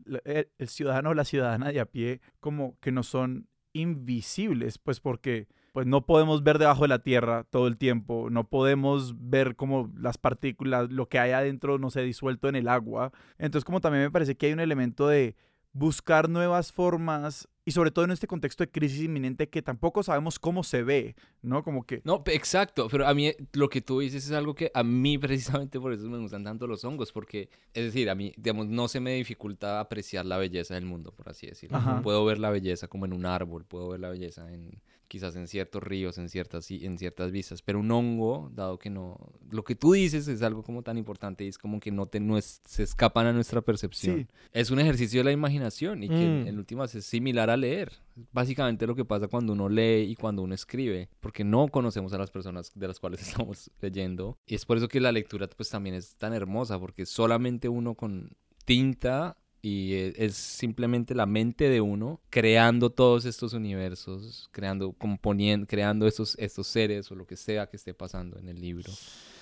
ciudadano o la ciudadana de a pie como que no son invisibles, pues porque pues no podemos ver debajo de la tierra todo el tiempo, no podemos ver como las partículas, lo que hay adentro no se ha disuelto en el agua. Entonces como también me parece que hay un elemento de buscar nuevas formas y sobre todo en este contexto de crisis inminente que tampoco sabemos cómo se ve, ¿no? Como que... No, exacto, pero a mí lo que tú dices es algo que a mí precisamente por eso me gustan tanto los hongos, porque, es decir, a mí, digamos, no se me dificulta apreciar la belleza del mundo, por así decirlo. Puedo ver la belleza como en un árbol, puedo ver la belleza en quizás en ciertos ríos, en ciertas, en ciertas vistas, pero un hongo, dado que no, lo que tú dices es algo como tan importante y es como que no, te, no se escapan a nuestra percepción. Es un ejercicio de la imaginación y que en, en, últimas es similar a leer. Básicamente lo que pasa cuando uno lee y cuando uno escribe, porque no conocemos a las personas de las cuales estamos leyendo. Y es por eso que la lectura pues también es tan hermosa, porque solamente uno con tinta y e, es simplemente la mente de uno creando todos estos universos, creando, componiendo, creando estos, estos seres o lo que sea que esté pasando en el libro.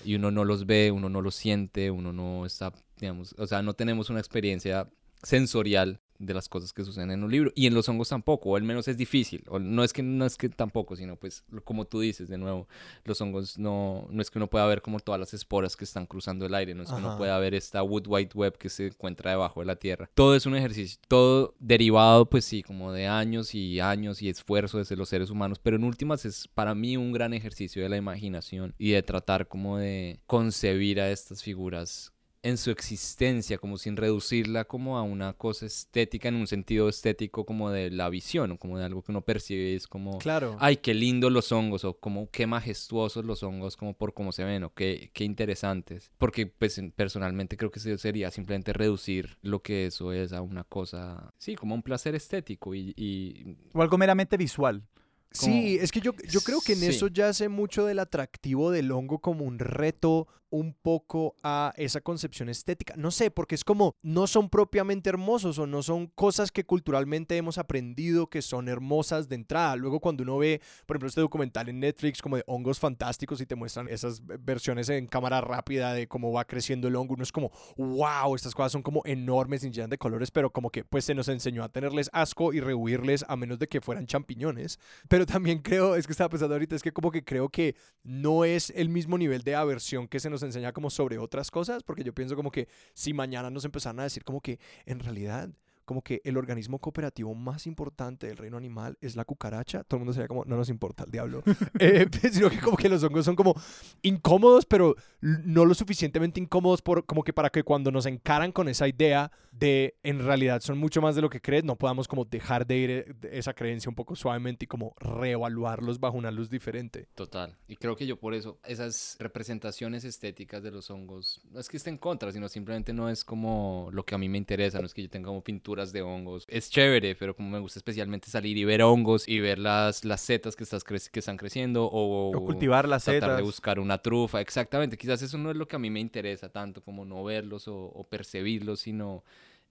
Y uno no los ve, uno no los siente, uno no está, digamos, o sea, no tenemos una experiencia sensorial de las cosas que suceden en un libro y en los hongos tampoco, o al menos es difícil, o no es que no es que tampoco, sino pues como tú dices de nuevo, los hongos no no es que uno pueda ver como todas las esporas que están cruzando el aire, no es que uno pueda ver esta wood white web que se encuentra debajo de la tierra. Todo es un ejercicio, todo derivado pues sí, como de años y años y esfuerzo desde los seres humanos, pero en últimas es para mí un gran ejercicio de la imaginación y de tratar como de concebir a estas figuras en su existencia, como sin reducirla como a una cosa estética en un sentido estético como de la visión, o como de algo que uno percibe es como, claro. ay, qué lindos los hongos, o como qué majestuosos los hongos, como por cómo se ven, o qué, qué interesantes. Porque pues personalmente creo que sería simplemente reducir lo que eso es a una cosa, sí, como un placer estético y... y... O algo meramente visual. Sí, es que yo, yo creo que en eso ya hace mucho del atractivo del hongo como un reto un poco a esa concepción estética. No sé, porque es como no son propiamente hermosos o no son cosas que culturalmente hemos aprendido que son hermosas de entrada. Luego cuando uno ve, por ejemplo, este documental en Netflix como de hongos fantásticos y te muestran esas versiones en cámara rápida de cómo va creciendo el hongo, uno es como, wow, estas cosas son como enormes y llenas de colores, pero como que pues se nos enseñó a tenerles asco y rehuirles a menos de que fueran champiñones. Pero también creo, es que estaba pensando ahorita, es que como que creo que no es el mismo nivel de aversión que se nos enseña como sobre otras cosas, porque yo pienso como que si mañana nos empezaran a decir como que en realidad como que el organismo cooperativo más importante del reino animal es la cucaracha, todo el mundo sería como, no nos importa el diablo. eh, sino que como que los hongos son como incómodos, pero no lo suficientemente incómodos por, como que para que cuando nos encaran con esa idea de en realidad son mucho más de lo que crees, no podamos como dejar de ir eh, esa creencia un poco suavemente y como reevaluarlos bajo una luz diferente. Total. Y creo que yo por eso, esas representaciones estéticas de los hongos, no es que esté en contra, sino simplemente no es como lo que a mí me interesa, no es que yo tenga como pintura de hongos. Es chévere, pero como me gusta especialmente salir y ver hongos y ver las, las setas que, estás que están creciendo o, O cultivar las tratar setas. de buscar una trufa. Exactamente, quizás eso no es lo que a mí me interesa tanto como no verlos o, o percibirlos, sino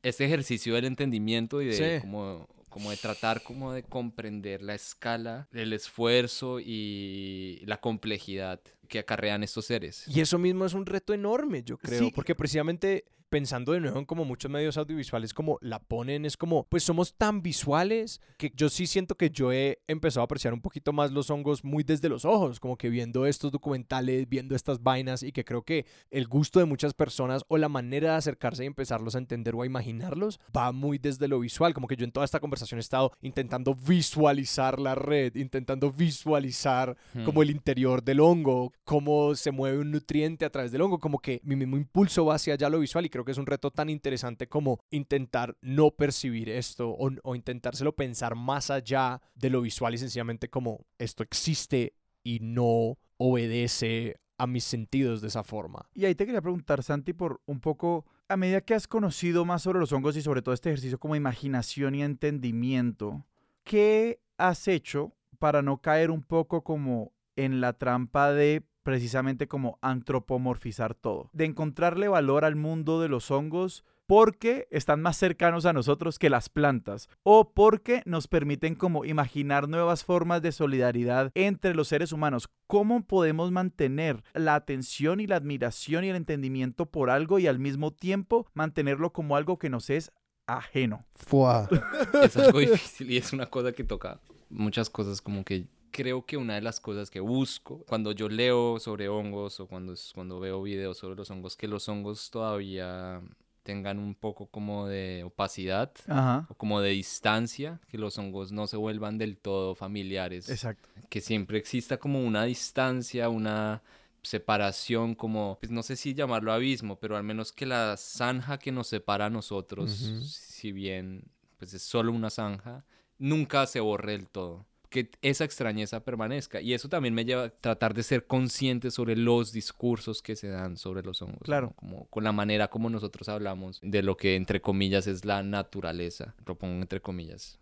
este ejercicio del entendimiento y de Sí. como, como de tratar como de comprender la escala, el esfuerzo y la complejidad que acarrean estos seres. Y eso mismo es un reto enorme, yo creo, Sí. porque precisamente pensando de nuevo en como muchos medios audiovisuales como la ponen, es como, pues somos tan visuales que yo sí siento que yo he empezado a apreciar un poquito más los hongos muy desde los ojos, como que viendo estos documentales, viendo estas vainas y que creo que el gusto de muchas personas o la manera de acercarse y empezarlos a entender o a imaginarlos va muy desde lo visual, como que yo en toda esta conversación he estado intentando visualizar la red, intentando visualizar Hmm. como el interior del hongo, cómo se mueve un nutriente a través del hongo, como que mi mismo impulso va hacia allá lo visual y creo que es un reto tan interesante como intentar no percibir esto o, o intentárselo pensar más allá de lo visual y sencillamente como esto existe y no obedece a mis sentidos de esa forma. Y ahí te quería preguntar, Santi, por un poco, a medida que has conocido más sobre los hongos y sobre todo este ejercicio como imaginación y entendimiento, ¿qué has hecho para no caer un poco como en la trampa de precisamente como antropomorfizar todo? De encontrarle valor al mundo de los hongos porque están más cercanos a nosotros que las plantas o porque nos permiten como imaginar nuevas formas de solidaridad entre los seres humanos. ¿Cómo podemos mantener la atención y la admiración y el entendimiento por algo y al mismo tiempo mantenerlo como algo que nos es ajeno? Fua. es algo difícil y es una cosa que toca muchas cosas como que creo que una de las cosas que busco cuando yo leo sobre hongos o cuando, cuando veo videos sobre los hongos, que los hongos todavía tengan un poco como de opacidad Ajá. o como de distancia, que los hongos no se vuelvan del todo familiares, Exacto. que siempre exista como una distancia, una separación, como, pues no sé si llamarlo abismo, pero al menos que la zanja que nos separa a nosotros, si bien pues es solo una zanja, nunca se borre del todo. Que esa extrañeza permanezca. Y eso también me lleva a tratar de ser consciente sobre los discursos que se dan sobre los hongos. ¿no? Claro. Como con la manera como nosotros hablamos de lo que entre comillas es la naturaleza. Lo pongo entre comillas.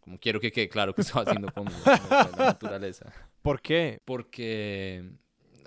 Como quiero que quede claro que estoy haciendo que la naturaleza ¿Por qué? porque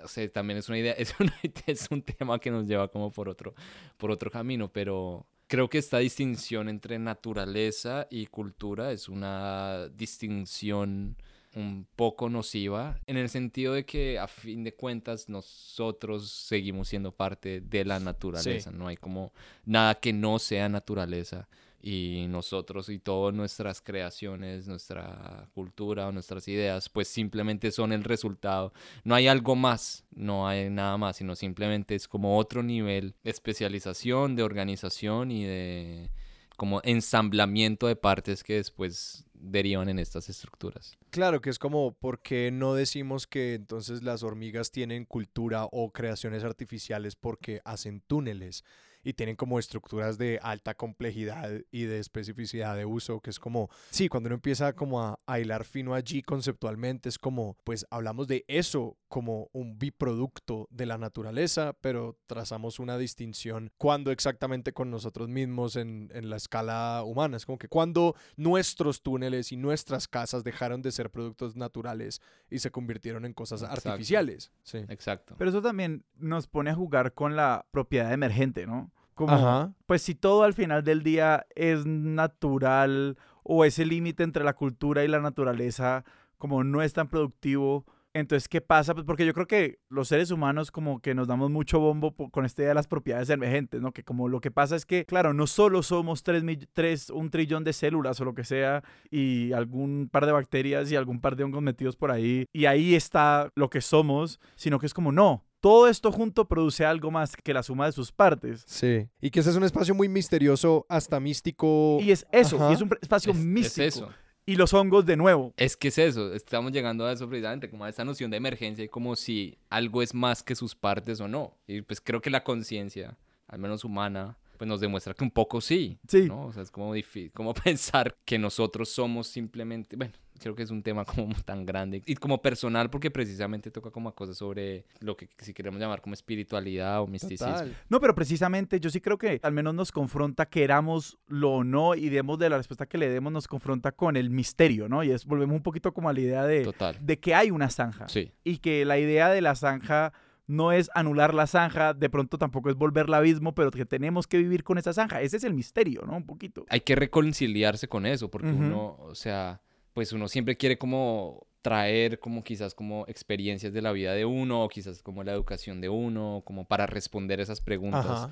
no sé, también es una idea, es, una- es un tema que nos lleva como por otro, por otro camino, pero creo que esta distinción entre naturaleza y cultura es una distinción un poco nociva en el sentido de que a fin de cuentas nosotros seguimos siendo parte de la naturaleza, no hay como nada que no sea naturaleza y nosotros y todas nuestras creaciones, nuestra cultura o nuestras ideas, pues simplemente son el resultado. No hay algo más, no hay nada más, sino simplemente es como otro nivel de especialización, de organización y de como ensamblamiento de partes que después derivan en estas estructuras. Claro, que es como, ¿por qué no decimos que entonces las hormigas tienen cultura o creaciones artificiales porque hacen túneles y tienen como estructuras de alta complejidad y de especificidad de uso? Que es como, sí, cuando uno empieza como a, a hilar fino allí conceptualmente, es como, pues hablamos de eso como un biproducto de la naturaleza, pero trazamos una distinción cuando exactamente con nosotros mismos en, en la escala humana. Es como que cuando nuestros túneles y nuestras casas dejaron de ser productos naturales y se convirtieron en cosas Exacto. artificiales. Sí. Exacto. Pero eso también nos pone a jugar con la propiedad emergente, ¿no? Como, Ajá. pues si todo al final del día es natural o ese límite entre la cultura y la naturaleza como no es tan productivo, entonces ¿qué pasa? Pues porque yo creo que los seres humanos como que nos damos mucho bombo con esta idea de las propiedades emergentes, ¿no? Que como lo que pasa es que, claro, no solo somos tres, tres, un trillón de células o lo que sea y algún par de bacterias y algún par de hongos metidos por ahí y ahí está lo que somos, sino que es como no. Todo esto junto produce algo más que la suma de sus partes. Sí. Y que ese es un espacio muy misterioso, hasta místico. Y es eso, Ajá. y es un espacio Es- es místico. eso. Y los hongos de nuevo. Es que es eso, estamos llegando a eso precisamente, como a esta noción de emergencia y como si algo es más que sus partes o no. Y pues creo que la conciencia, al menos humana, pues nos demuestra que un poco sí. Sí. ¿no? O sea, es como, difí- como pensar que nosotros somos simplemente, bueno, creo que es un tema como tan grande y como personal porque precisamente toca como a cosas sobre lo que si queremos llamar como espiritualidad o misticismo. Total. No, pero precisamente yo sí creo que al menos nos confronta, querámoslo o no, y demos de la respuesta que le demos, nos confronta con el misterio, ¿no? Y es, volvemos un poquito como a la idea de, Total. de que hay una zanja. Sí, Y que la idea de la zanja no es anular la zanja, de pronto tampoco es volverla abismo, pero que tenemos que vivir con esa zanja. Ese es el misterio, ¿no? Un poquito. hay que reconciliarse con eso porque uno, o sea, pues uno siempre quiere como traer como quizás como experiencias de la vida de uno o quizás como la educación de uno como para responder esas preguntas. Ajá.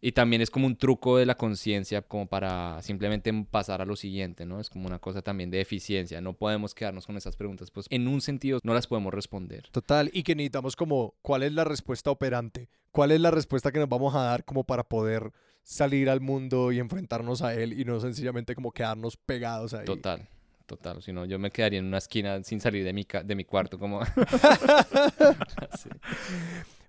Y también es como un truco de la conciencia como para simplemente pasar a lo siguiente, ¿no? Es como una cosa también de eficiencia. No podemos quedarnos con esas preguntas, pues en un sentido no las podemos responder. Total, y que necesitamos como, ¿cuál es la respuesta operante? ¿Cuál es la respuesta que nos vamos a dar como para poder salir al mundo y enfrentarnos a él y no sencillamente como quedarnos pegados ahí? Total, total. Si no, yo me quedaría en una esquina sin salir de mi, ca- de mi cuarto como... Sí.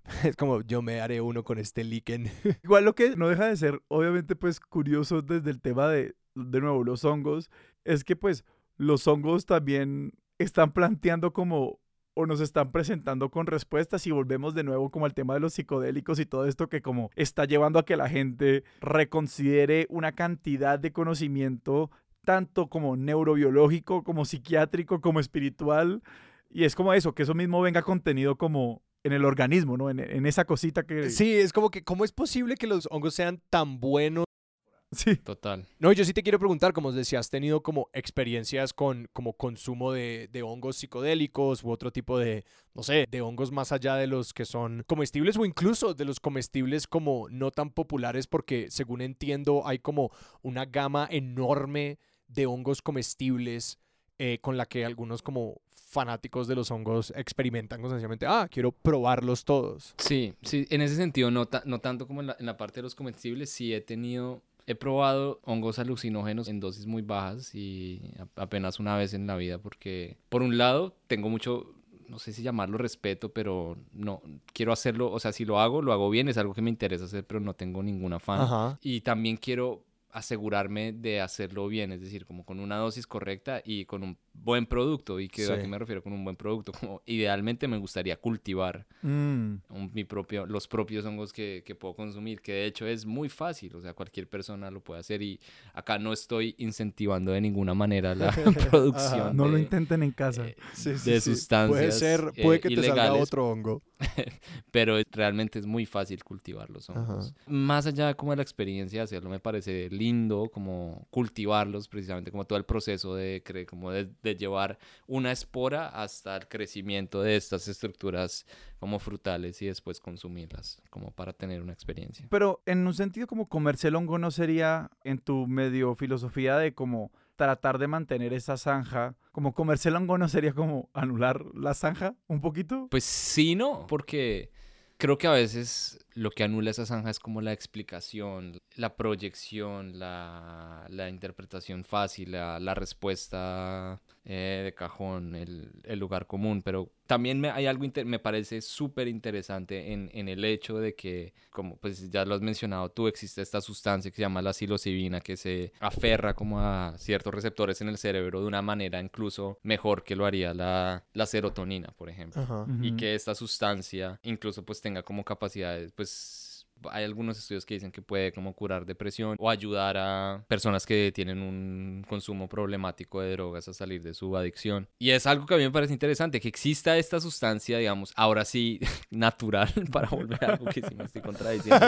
Es como, yo me haré uno con este líquen. Igual lo que no deja de ser, obviamente, pues curioso desde el tema de, de nuevo, los hongos, es que pues los hongos también están planteando como o nos están presentando con respuestas y volvemos de nuevo como al tema de los psicodélicos y todo esto que como está llevando a que la gente reconsidere una cantidad de conocimiento tanto como neurobiológico, como psiquiátrico, como espiritual. Y es como eso, que eso mismo venga contenido como en el organismo, ¿no? En, en esa cosita que... Sí, es como que, ¿cómo es posible que los hongos sean tan buenos? sí. Total. No, yo sí te quiero preguntar, como os decía, ¿has tenido como experiencias con como consumo de, de hongos psicodélicos u otro tipo de, no sé, de hongos más allá de los que son comestibles o incluso de los comestibles como no tan populares? Porque según entiendo hay como una gama enorme de hongos comestibles eh, con la que algunos como fanáticos de los hongos experimentan constantemente. Ah, quiero probarlos todos. Sí, sí, en ese sentido, no, ta- no tanto como en la, en la parte de los comestibles, sí he tenido, he probado hongos alucinógenos en dosis muy bajas y apenas una vez en la vida porque, por un lado, tengo mucho, no sé si llamarlo respeto, pero no, quiero hacerlo, o sea, si lo hago, lo hago bien, es algo que me interesa hacer, pero no tengo ningún afán. Ajá. Y también quiero asegurarme de hacerlo bien, es decir, como con una dosis correcta y con un buen producto. ¿Y que, a qué me refiero con un buen producto? Como idealmente me gustaría cultivar Mm. un- mi propio, los propios hongos que, que puedo consumir, que de hecho es muy fácil, o sea, cualquier persona lo puede hacer y acá no estoy incentivando de ninguna manera la producción No lo intenten en casa. eh, Sí, de sustancias Puede ser, puede eh, que te salga otro hongo. pero realmente es muy fácil cultivar los Ajá. hongos. Más allá como de la experiencia de hacerlo, me parece lindo como cultivarlos, precisamente como todo el proceso de, cre- como de, de llevar una espora hasta el crecimiento de estas estructuras como frutales y después consumirlas, como para tener una experiencia. Pero en un sentido como comerse el hongo no sería en tu medio filosofía de como tratar de mantener esa zanja, como comerse el hongo sería como anular la zanja un poquito. Pues sí, no, porque creo que a veces lo que anula esa zanja es como la explicación, la proyección, la, la interpretación fácil, la, la respuesta eh, de cajón, el, el lugar común. Pero también me, hay algo, inter- me parece súper interesante en, en el hecho de que, como pues ya lo has mencionado tú, existe esta sustancia que se llama la psilocibina que se aferra como a ciertos receptores en el cerebro de una manera incluso mejor que lo haría la, la serotonina, por ejemplo Ajá. y que esta sustancia incluso pues tenga como capacidades pues was hay algunos estudios que dicen que puede como curar depresión o ayudar a personas que tienen un consumo problemático de drogas a salir de su adicción. Y es algo que a mí me parece interesante, que exista esta sustancia, digamos, ahora sí natural, para volver a algo que sí me estoy contradiciendo.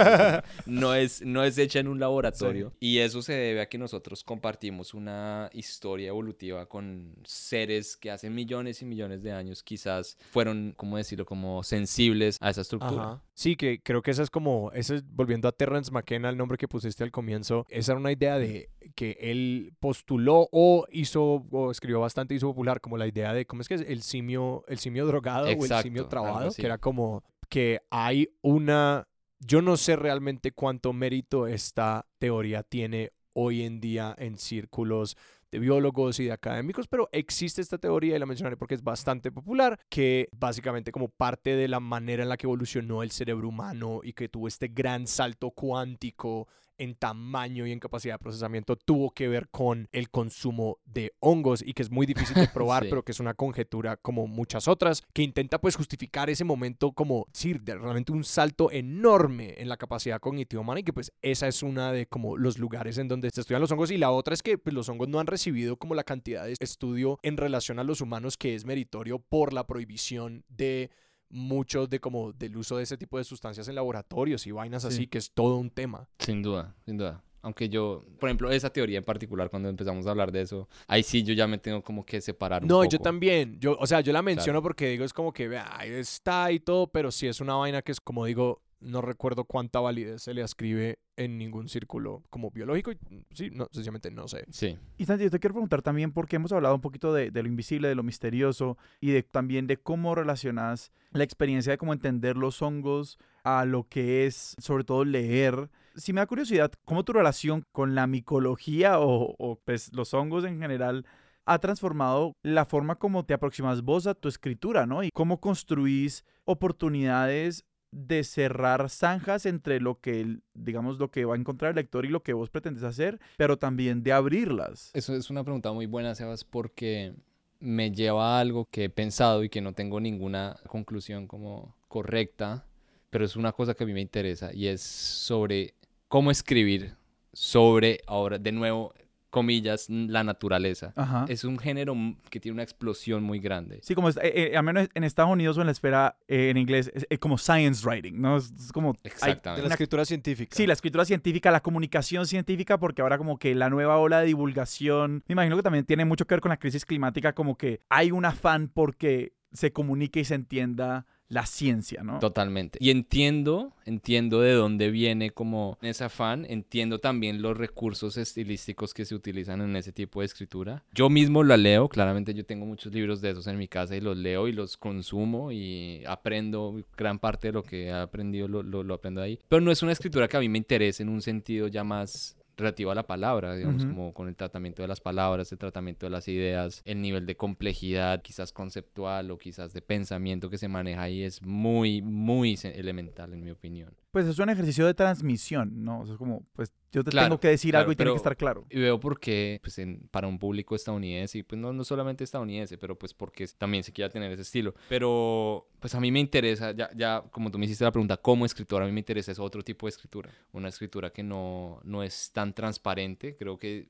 No es, no es hecha en un laboratorio. Y eso se debe a que nosotros compartimos una historia evolutiva con seres que hace millones y millones de años quizás fueron, ¿cómo decirlo?, como sensibles a esa estructura. Ajá. Sí, que creo que esa es como, ese es- volviendo a Terrence McKenna, el nombre que pusiste al comienzo, esa era una idea de que él postuló o hizo, o escribió bastante, hizo popular, como la idea de, ¿cómo es que es? El simio, el simio drogado o el simio trabado, que era como que hay una, yo no sé realmente cuánto mérito esta teoría tiene hoy en día en círculos de biólogos y de académicos, pero existe esta teoría y la mencionaré porque es bastante popular, que básicamente como parte de la manera en la que evolucionó el cerebro humano y que tuvo este gran salto cuántico en tamaño y en capacidad de procesamiento tuvo que ver con el consumo de hongos y que es muy difícil de probar, Sí. pero que es una conjetura como muchas otras, que intenta pues justificar ese momento como, sí, de realmente un salto enorme en la capacidad cognitiva humana y que pues esa es una de como los lugares en donde se estudian los hongos y la otra es que pues, los hongos no han recibido como la cantidad de estudio en relación a los humanos que es meritorio por la prohibición de muchos de como del uso de ese tipo de sustancias en laboratorios y vainas Sí. así, que es todo un tema. Sin duda, sin duda. Aunque yo, por ejemplo, esa teoría en particular, cuando empezamos a hablar de eso, ahí sí yo ya me tengo como que separar un No, poco. yo también. Yo, o sea, yo la menciono Claro. porque digo, es como que vea, ahí está y todo, pero sí es una vaina que es como digo, no recuerdo cuánta validez se le ascribe en ningún círculo como biológico. y, mm, Sí, no, sencillamente no sé. Sí. Y Santi, yo te quiero preguntar también, porque hemos hablado un poquito de, de lo invisible, de lo misterioso, y de, también de cómo relacionas la experiencia de cómo entender los hongos a lo que es, sobre todo, leer. Si me da curiosidad, ¿cómo tu relación con la micología o, o, pues, los hongos en general ha transformado la forma como te aproximas vos a tu escritura, ¿no? Y cómo construís oportunidades de cerrar zanjas entre lo que, digamos, lo que va a encontrar el lector y lo que vos pretendes hacer, pero también de abrirlas. Eso es una pregunta muy buena, Sebas, porque me lleva a algo que he pensado y que no tengo ninguna conclusión como correcta, pero es una cosa que a mí me interesa y es sobre cómo escribir sobre, ahora, de nuevo, comillas, la naturaleza. Ajá. Es un género que tiene una explosión muy grande. Sí, como es, eh, eh, al menos en Estados Unidos o en la esfera eh, en inglés, es, es como science writing, ¿no? Es, es como... Exactamente. La escritura científica. Sí, la escritura científica, la comunicación científica, porque ahora como que la nueva ola de divulgación, me imagino que también tiene mucho que ver con la crisis climática, como que hay un afán porque se comunique y se entienda la ciencia, ¿no? Totalmente. Y entiendo, entiendo de dónde viene como ese afán, entiendo también los recursos estilísticos que se utilizan en ese tipo de escritura. Yo mismo la leo, claramente yo tengo muchos libros de esos en mi casa y los leo y los consumo y aprendo gran parte de lo que he aprendido, lo, lo, aprendo ahí. Pero no es una escritura que a mí me interese en un sentido ya más relativo a la palabra, digamos, como con el tratamiento de las palabras, el tratamiento de las ideas, el nivel de complejidad, quizás conceptual o quizás de pensamiento que se maneja ahí es muy, muy elemental, en mi opinión. Pues es un ejercicio de transmisión, ¿no? O sea, es como, pues yo te Claro, tengo que decir claro, algo y tiene que estar claro. Y veo por qué, pues, en- para un público estadounidense, y pues no, no solamente estadounidense, pero pues porque también se quiera tener ese estilo. Pero, pues a mí me interesa, ya, ya como tú me hiciste la pregunta, como escritor, a mí me interesa es otro tipo de escritura. Una escritura que no, no es tan transparente. Creo que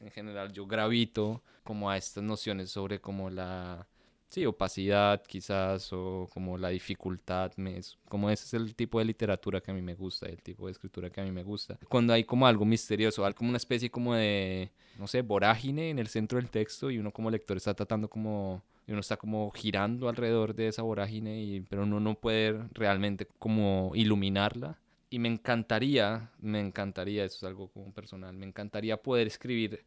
en general yo gravito como a estas nociones sobre como la... Sí, opacidad quizás o como la dificultad, me, es- como ese es el tipo de literatura que a mí me gusta, el tipo de escritura que a mí me gusta. Cuando hay como algo misterioso, algo como una especie como de, no sé, vorágine en el centro del texto y uno como lector está tratando como, y uno está como girando alrededor de esa vorágine, y, pero uno no puede realmente como iluminarla. Y me encantaría, me encantaría, eso es algo como personal, me encantaría poder escribir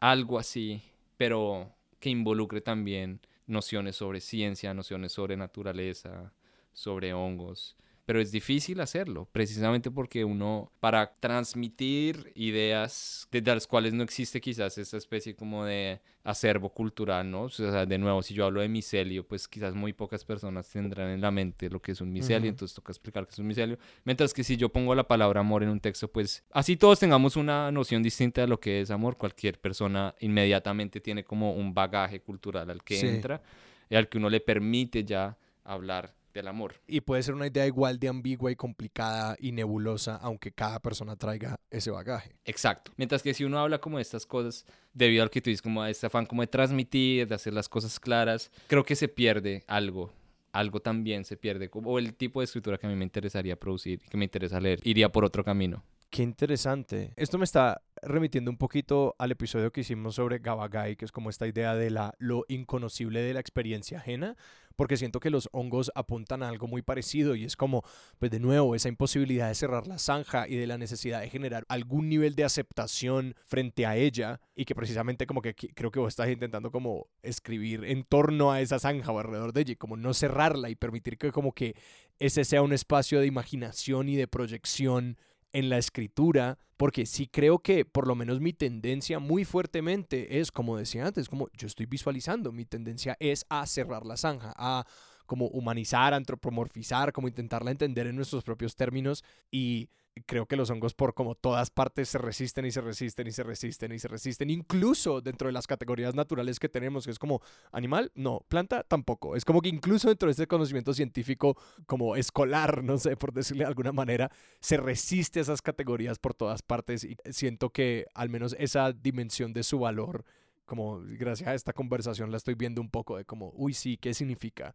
algo así, pero que involucre también nociones sobre ciencia, nociones sobre naturaleza, sobre hongos. Pero es difícil hacerlo, precisamente porque uno, para transmitir ideas desde las cuales no existe quizás esa especie como de acervo cultural, ¿no? O sea, de nuevo, si yo hablo de micelio, pues quizás muy pocas personas tendrán en la mente lo que es un micelio, Ujú. entonces toca explicar qué es un micelio. Mientras que si yo pongo la palabra amor en un texto, pues así todos tengamos una noción distinta de lo que es amor, cualquier persona inmediatamente tiene como un bagaje cultural al que Sí. entra y al que uno le permite ya hablar del amor. Y puede ser una idea igual de ambigua y complicada y nebulosa, aunque cada persona traiga ese bagaje. Exacto. Mientras que si uno habla como de estas cosas, debido al que tú dices, como a este afán como de transmitir, de hacer las cosas claras, creo que se pierde algo. Algo también se pierde. O el tipo de escritura que a mí me interesaría producir, que me interesa leer, iría por otro camino. Qué interesante. Esto me está remitiendo un poquito al episodio que hicimos sobre Gabagai, que es como esta idea de la, lo inconocible de la experiencia ajena, porque siento que los hongos apuntan a algo muy parecido y es como, pues de nuevo, esa imposibilidad de cerrar la zanja y de la necesidad de generar algún nivel de aceptación frente a ella y que precisamente como que creo que vos estás intentando como escribir en torno a esa zanja o alrededor de ella, como no cerrarla y permitir que como que ese sea un espacio de imaginación y de proyección en la escritura, porque sí creo que por lo menos mi tendencia muy fuertemente es, como decía antes, como yo estoy visualizando, mi tendencia es a cerrar la zanja, a como humanizar, antropomorfizar, como intentarla entender en nuestros propios términos y creo que los hongos por como todas partes se resisten y se resisten y se resisten y se resisten, incluso dentro de las categorías naturales que tenemos, que es como animal, no, planta tampoco. Es como que incluso dentro de este conocimiento científico como escolar, no sé, por decirle de alguna manera, se resiste a esas categorías por todas partes y siento que al menos esa dimensión de su valor, como gracias a esta conversación la estoy viendo un poco de como, uy, sí, ¿qué significa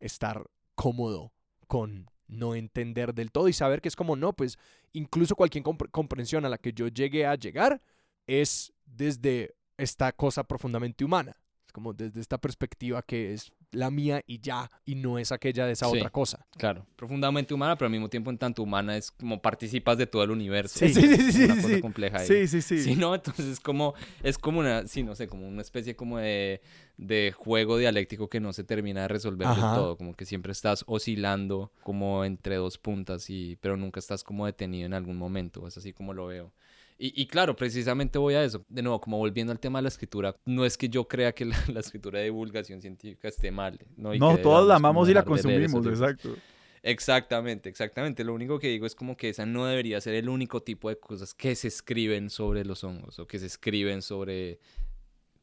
estar cómodo con no entender del todo y saber que es como, no, pues incluso cualquier comprensión a la que yo llegue a llegar es desde esta cosa profundamente humana, es como desde esta perspectiva que es la mía y ya, y no es aquella de esa otra cosa. Claro, profundamente humana, pero al mismo tiempo en tanto humana es como participas de todo el universo. Sí, sí, sí, sí. Una cosa compleja ahí. Sí, sí, sí. Sí, ¿no? Entonces es como, es como una, sí, no sé, como una especie como de, de juego dialéctico que no se termina de resolver del todo, como que siempre estás oscilando como entre dos puntas, y, pero nunca estás como detenido en algún momento, es así como lo veo. Y, claro, precisamente voy a eso. De nuevo, como volviendo al tema de la escritura, no es que yo crea que la, escritura de divulgación científica esté mal. No, no todos la amamos y la consumimos, exacto. Exactamente, exactamente. Lo único que digo es como que esa no debería ser el único tipo de cosas que se escriben sobre los hongos o que se escriben sobre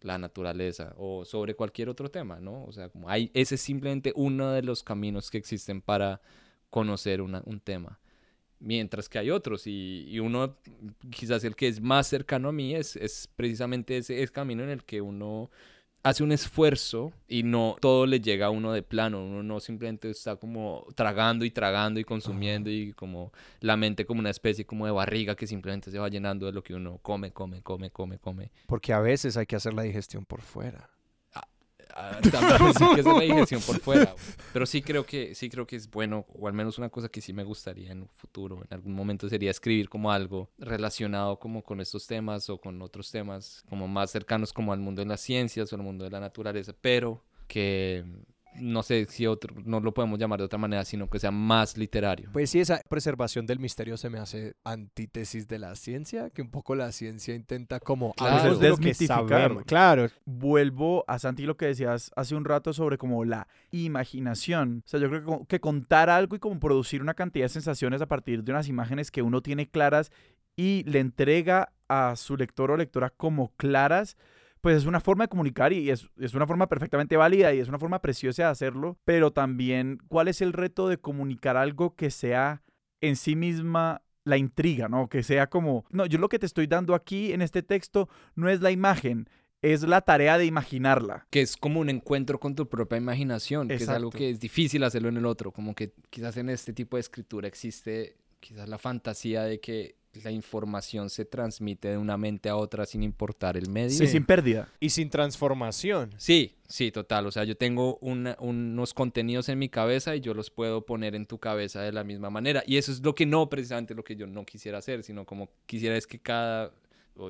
la naturaleza o sobre cualquier otro tema, ¿no? O sea, como hay, ese es simplemente uno de los caminos que existen para conocer un tema mientras que hay otros y, uno quizás el que es más cercano a mí es, es precisamente ese, camino en el que uno hace un esfuerzo y no todo le llega a uno de plano, uno no simplemente está como tragando y tragando y consumiendo y como la mente como una especie como de barriga que simplemente se va llenando de lo que uno come, come, come, come, come. Porque a veces hay que hacer la digestión por fuera. Ah, sí que es la digestión por fuera. Pero sí creo que sí creo que es bueno, o al menos una cosa que sí me gustaría en un futuro, en algún momento sería escribir como algo relacionado como con estos temas o con otros temas como más cercanos como al mundo de las ciencias o al mundo de la naturaleza, pero que no sé si otro, no lo podemos llamar de otra manera, sino que sea más literario. Pues sí, esa preservación del misterio se me hace antítesis de la ciencia, que un poco la ciencia intenta como claro, desmitificar. Claro. Vuelvo a Santi lo que decías hace un rato sobre como la imaginación. O sea, yo creo que, que contar algo y como producir una cantidad de sensaciones a partir de unas imágenes que uno tiene claras y le entrega a su lector o lectora como claras, pues es una forma de comunicar y es, una forma perfectamente válida y es una forma preciosa de hacerlo, pero también cuál es el reto de comunicar algo que sea en sí misma la intriga, ¿no? Que sea como, no, yo lo que te estoy dando aquí en este texto no es la imagen, es la tarea de imaginarla. Que es como un encuentro con tu propia imaginación, que es algo que es difícil hacerlo en el otro, como que quizás en este tipo de escritura existe quizás la fantasía de que la información se transmite de una mente a otra sin importar el medio. Sí, sin pérdida. Y sin transformación. Sí, sí, total. O sea, yo tengo unos contenidos en mi cabeza y yo los puedo poner en tu cabeza de la misma manera. Y eso es lo que no, precisamente lo que yo no quisiera hacer, sino como quisiera es que cada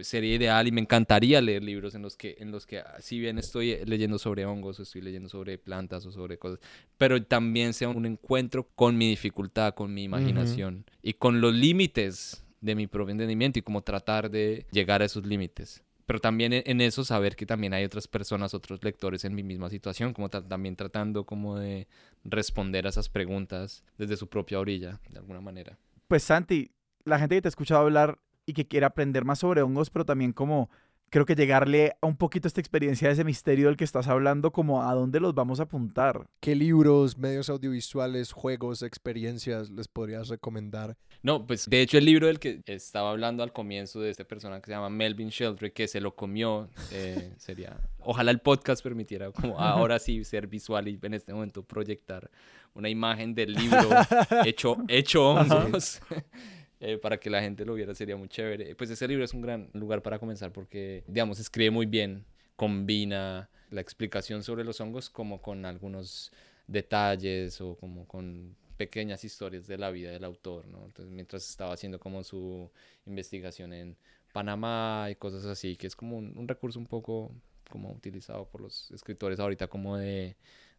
sería ideal y me encantaría leer libros en los que en los que ah, si bien estoy leyendo sobre hongos o estoy leyendo sobre plantas o sobre cosas pero también sea un encuentro con mi dificultad con mi imaginación y con los límites de mi propio entendimiento y como tratar de llegar a esos límites. Pero también en eso saber que también hay otras personas, otros lectores en mi misma situación, como también tratando como de responder a esas preguntas desde su propia orilla, de alguna manera. Pues Santi, la gente que te ha escuchado hablar y que quiere aprender más sobre hongos, pero también como creo que llegarle a un poquito esta experiencia de ese misterio del que estás hablando, como a dónde los vamos a apuntar. ¿Qué libros, medios audiovisuales, juegos, experiencias les podrías recomendar? No, pues de hecho el libro del que estaba hablando al comienzo de esta persona que se llama Melvin Sheldrake, que se lo comió, eh, sería, ojalá el podcast permitiera como ahora sí ser visual y en este momento proyectar una imagen del libro hecho, hecho hongos. Eh, para que la gente lo viera sería muy chévere. Pues ese libro es un gran lugar para comenzar porque, digamos, escribe muy bien, combina la explicación sobre los hongos como con algunos detalles o como con pequeñas historias de la vida del autor, ¿no? Entonces, mientras estaba haciendo como su investigación en Panamá y cosas así, que es como un recurso un poco como utilizado por los escritores ahorita como de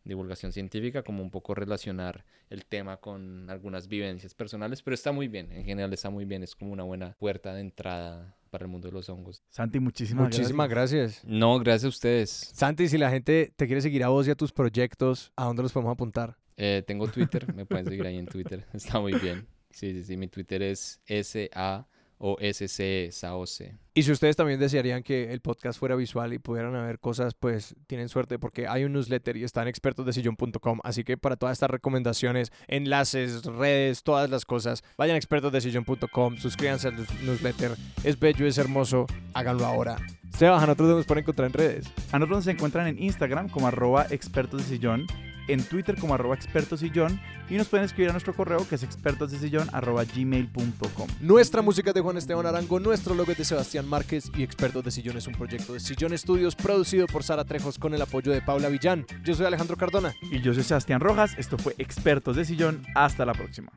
divulgación científica, como un poco relacionar el tema con algunas vivencias personales, pero está muy bien, en general está muy bien, es como una buena puerta de entrada para el mundo de los hongos. Santi, muchísimas, muchísimas gracias. No, gracias a ustedes. Santi, si la gente te quiere seguir a vos y a tus proyectos, ¿a dónde los podemos apuntar? Eh, tengo Twitter, me pueden seguir ahí en Twitter, está muy bien. Sí, sí, sí. Mi Twitter es S-A o SC Saose. Y si ustedes también desearían que el podcast fuera visual y pudieran ver cosas, pues tienen suerte porque hay un newsletter y está en expertosdesillón.com. Así que para todas estas recomendaciones, enlaces, redes, todas las cosas, vayan a expertosdesillón.com, suscríbanse al newsletter. Es bello, es hermoso, háganlo ahora. Sebas, ¿a nosotros nos pueden encontrar en redes? A nosotros nos encuentran en Instagram como arroba expertos de sillón, en Twitter como arroba expertos sillón y nos pueden escribir a nuestro correo que es expertosdesillón arroba gmail.com. Nuestra música es de Juan Esteban Arango, nuestro logo es de Sebastián Márquez y Expertos de Sillón es un proyecto de Sillón Estudios producido por Sara Trejos con el apoyo de Paula Villán. Yo soy Alejandro Cardona. Y yo soy Sebastián Rojas, esto fue Expertos de Sillón, hasta la próxima.